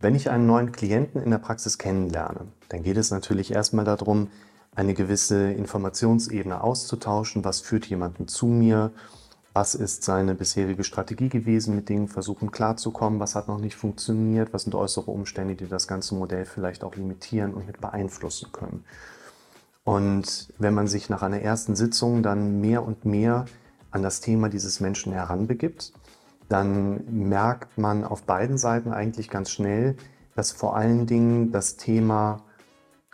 Wenn ich einen neuen Klienten in der Praxis kennenlerne, dann geht es natürlich erstmal darum, eine gewisse Informationsebene auszutauschen. Was führt jemanden zu mir? Was ist seine bisherige Strategie gewesen, mit Dingen versuchen klarzukommen? Was hat noch nicht funktioniert? Was sind äußere Umstände, die das ganze Modell vielleicht auch limitieren und mit beeinflussen können? Und wenn man sich nach einer ersten Sitzung dann mehr und mehr an das Thema dieses Menschen heranbegibt, dann merkt man auf beiden Seiten eigentlich ganz schnell, dass vor allen Dingen das Thema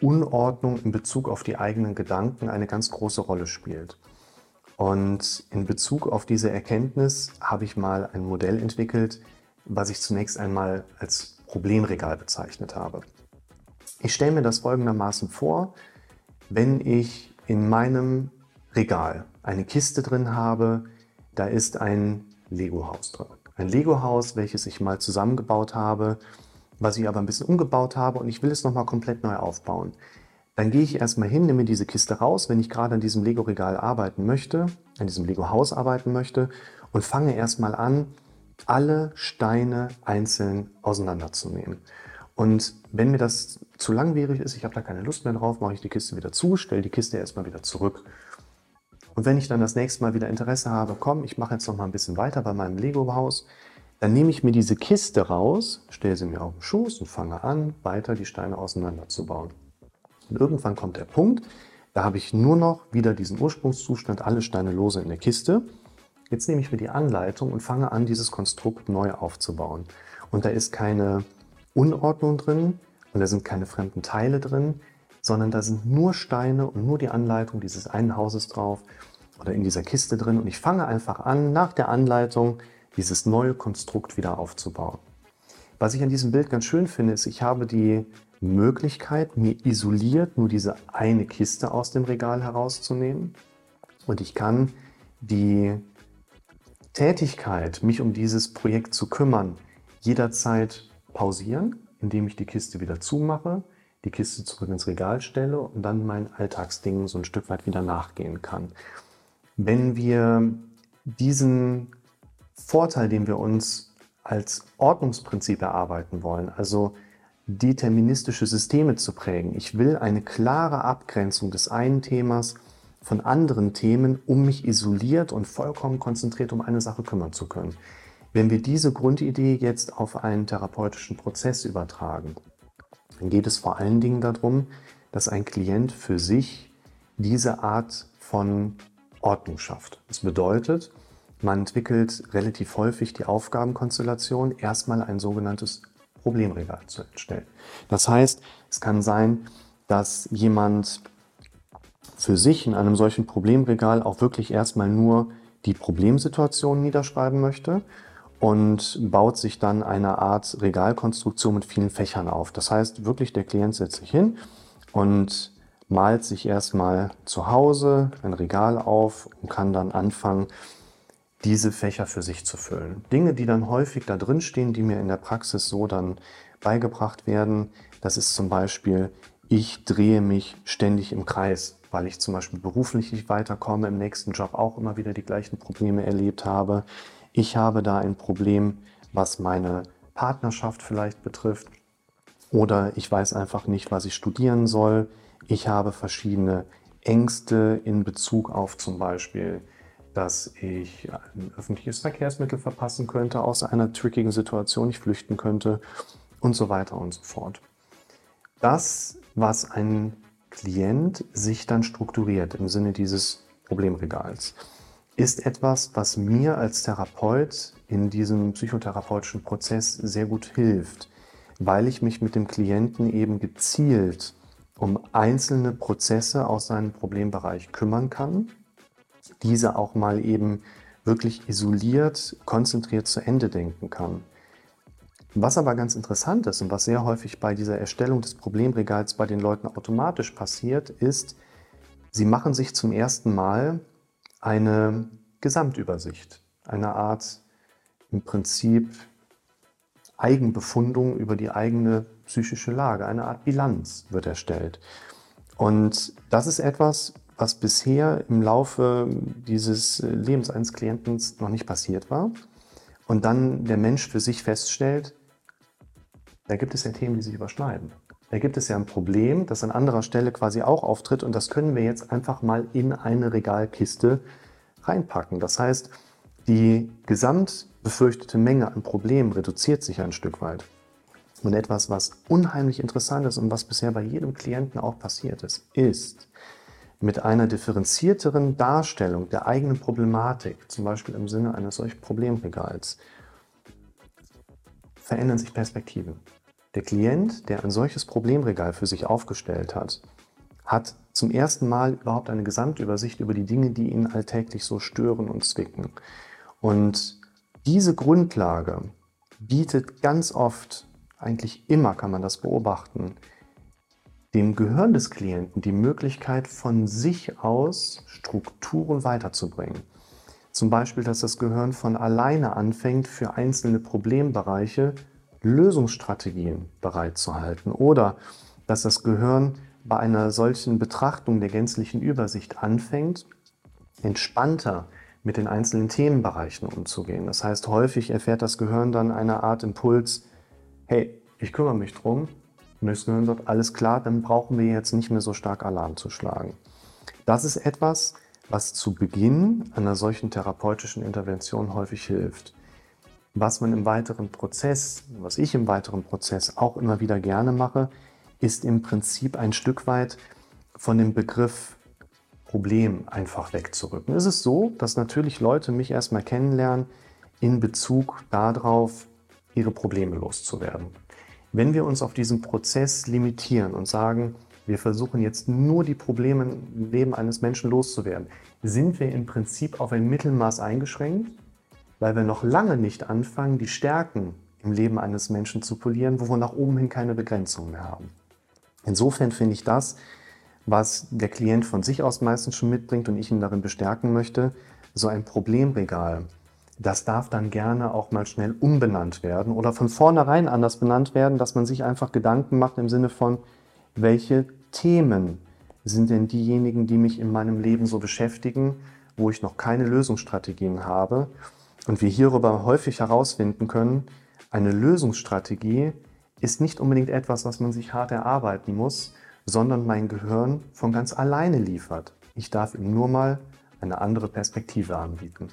Unordnung in Bezug auf die eigenen Gedanken eine ganz große Rolle spielt. Und in Bezug auf diese Erkenntnis habe ich mal ein Modell entwickelt, was ich zunächst einmal als Problemregal bezeichnet habe. Ich stelle mir das folgendermaßen vor, wenn ich in meinem Regal eine Kiste drin habe, da ist ein Lego-Haus drin. Ein Lego-Haus, welches ich mal zusammengebaut habe, was ich aber ein bisschen umgebaut habe und ich will es nochmal komplett neu aufbauen. Dann gehe ich erstmal hin, nehme diese Kiste raus, wenn ich gerade an diesem Lego-Regal arbeiten möchte, an diesem Lego-Haus arbeiten möchte und fange erstmal an, alle Steine einzeln auseinanderzunehmen. Und wenn mir das zu langwierig ist, ich habe da keine Lust mehr drauf, mache ich die Kiste wieder zu, stelle die Kiste erstmal wieder zurück. Und wenn ich dann das nächste Mal wieder Interesse habe, komm, ich mache jetzt noch mal ein bisschen weiter bei meinem Lego-Haus, dann nehme ich mir diese Kiste raus, stelle sie mir auf den Schoß und fange an, weiter die Steine auseinanderzubauen. Und irgendwann kommt der Punkt, da habe ich nur noch wieder diesen Ursprungszustand, alle Steine lose in der Kiste. Jetzt nehme ich mir die Anleitung und fange an, dieses Konstrukt neu aufzubauen. Und da ist keine Unordnung drin und da sind keine fremden Teile drin, sondern da sind nur Steine und nur die Anleitung dieses einen Hauses drauf oder in dieser Kiste drin. Und ich fange einfach an, nach der Anleitung dieses neue Konstrukt wieder aufzubauen. Was ich an diesem Bild ganz schön finde, ist, ich habe die Möglichkeit, mir isoliert nur diese eine Kiste aus dem Regal herauszunehmen. Und ich kann die Tätigkeit, mich um dieses Projekt zu kümmern, jederzeit pausieren, indem ich die Kiste wieder zumache, die Kiste zurück ins Regal stelle und dann meinen Alltagsdingen so ein Stück weit wieder nachgehen kann. Wenn wir diesen Vorteil, den wir uns als Ordnungsprinzip erarbeiten wollen, also deterministische Systeme zu prägen. Ich will eine klare Abgrenzung des einen Themas von anderen Themen, um mich isoliert und vollkommen konzentriert um eine Sache kümmern zu können. Wenn wir diese Grundidee jetzt auf einen therapeutischen Prozess übertragen, dann geht es vor allen Dingen darum, dass ein Klient für sich diese Art von Ordnung schafft. Das bedeutet, man entwickelt relativ häufig die Aufgabenkonstellation, erstmal ein sogenanntes Problemregal zu entstellen. Das heißt, es kann sein, dass jemand für sich in einem solchen Problemregal auch wirklich erstmal nur die Problemsituation niederschreiben möchte und baut sich dann eine Art Regalkonstruktion mit vielen Fächern auf. Das heißt, wirklich der Klient setzt sich hin und malt sich erstmal zu Hause ein Regal auf und kann dann anfangen, diese Fächer für sich zu füllen. Dinge, die dann häufig da drin stehen, die mir in der Praxis so dann beigebracht werden, das ist zum Beispiel, ich drehe mich ständig im Kreis, weil ich zum Beispiel beruflich nicht weiterkomme, im nächsten Job auch immer wieder die gleichen Probleme erlebt habe ich habe da ein Problem, was meine Partnerschaft vielleicht betrifft oder ich weiß einfach nicht, was ich studieren soll. Ich habe verschiedene Ängste in Bezug auf zum Beispiel, dass ich ein öffentliches Verkehrsmittel verpassen könnte, aus einer trickigen Situation ich flüchten könnte und so weiter und so fort. Das, was ein Klient sich dann strukturiert im Sinne dieses Problemregals ist etwas, was mir als Therapeut in diesem psychotherapeutischen Prozess sehr gut hilft, weil ich mich mit dem Klienten eben gezielt um einzelne Prozesse aus seinem Problembereich kümmern kann, diese auch mal eben wirklich isoliert, konzentriert zu Ende denken kann. Was aber ganz interessant ist und was sehr häufig bei dieser Erstellung des Problemregals bei den Leuten automatisch passiert, ist, sie machen sich zum ersten Mal eine Gesamtübersicht, eine Art im Prinzip Eigenbefundung über die eigene psychische Lage, eine Art Bilanz wird erstellt. Und das ist etwas, was bisher im Laufe dieses Lebens eines Klienten noch nicht passiert war. Und dann der Mensch für sich feststellt, Da gibt es ja Themen, die sich überschneiden. Da gibt es ja ein Problem, das an anderer Stelle quasi auch auftritt und das können wir jetzt einfach mal in eine Regalkiste reinpacken. Das heißt, die gesamt befürchtete Menge an Problemen reduziert sich ein Stück weit. Und etwas, was unheimlich interessant ist und was bisher bei jedem Klienten auch passiert ist, ist, mit einer differenzierteren Darstellung der eigenen Problematik, zum Beispiel im Sinne eines solchen Problemregals, verändern sich Perspektiven. Der Klient, der ein solches Problemregal für sich aufgestellt hat, hat zum ersten Mal überhaupt eine Gesamtübersicht über die Dinge, die ihn alltäglich so stören und zwicken. Und diese Grundlage bietet ganz oft, eigentlich immer kann man das beobachten, dem Gehirn des Klienten die Möglichkeit, von sich aus Strukturen weiterzubringen. Zum Beispiel, dass das Gehirn von alleine anfängt, für einzelne Problembereiche Lösungsstrategien bereitzuhalten oder dass das Gehirn bei einer solchen Betrachtung der gänzlichen Übersicht anfängt, entspannter mit den einzelnen Themenbereichen umzugehen. Das heißt, häufig erfährt das Gehirn dann eine Art Impuls, hey, ich kümmere mich drum, und das Gehirn sagt, alles klar, dann brauchen wir jetzt nicht mehr so stark Alarm zu schlagen. Das ist etwas, was zu Beginn einer solchen therapeutischen Intervention häufig hilft. Was man im weiteren Prozess, was ich im weiteren Prozess auch immer wieder gerne mache, ist im Prinzip ein Stück weit von dem Begriff Problem einfach wegzurücken. Es ist so, dass natürlich Leute mich erstmal kennenlernen in Bezug darauf, ihre Probleme loszuwerden. Wenn wir uns auf diesen Prozess limitieren und sagen, wir versuchen jetzt nur die Probleme im Leben eines Menschen loszuwerden, sind wir im Prinzip auf ein Mittelmaß eingeschränkt, weil wir noch lange nicht anfangen, die Stärken im Leben eines Menschen zu polieren, wo wir nach oben hin keine Begrenzung mehr haben. Insofern finde ich das, was der Klient von sich aus meistens schon mitbringt und ich ihn darin bestärken möchte, so ein Problemregal das darf dann gerne auch mal schnell umbenannt werden oder von vornherein anders benannt werden, dass man sich einfach Gedanken macht im Sinne von, welche Themen sind denn diejenigen, die mich in meinem Leben so beschäftigen, wo ich noch keine Lösungsstrategien habe und wir hierüber häufig herausfinden können, eine Lösungsstrategie ist nicht unbedingt etwas, was man sich hart erarbeiten muss, sondern mein Gehirn von ganz alleine liefert. Ich darf ihm nur mal eine andere Perspektive anbieten.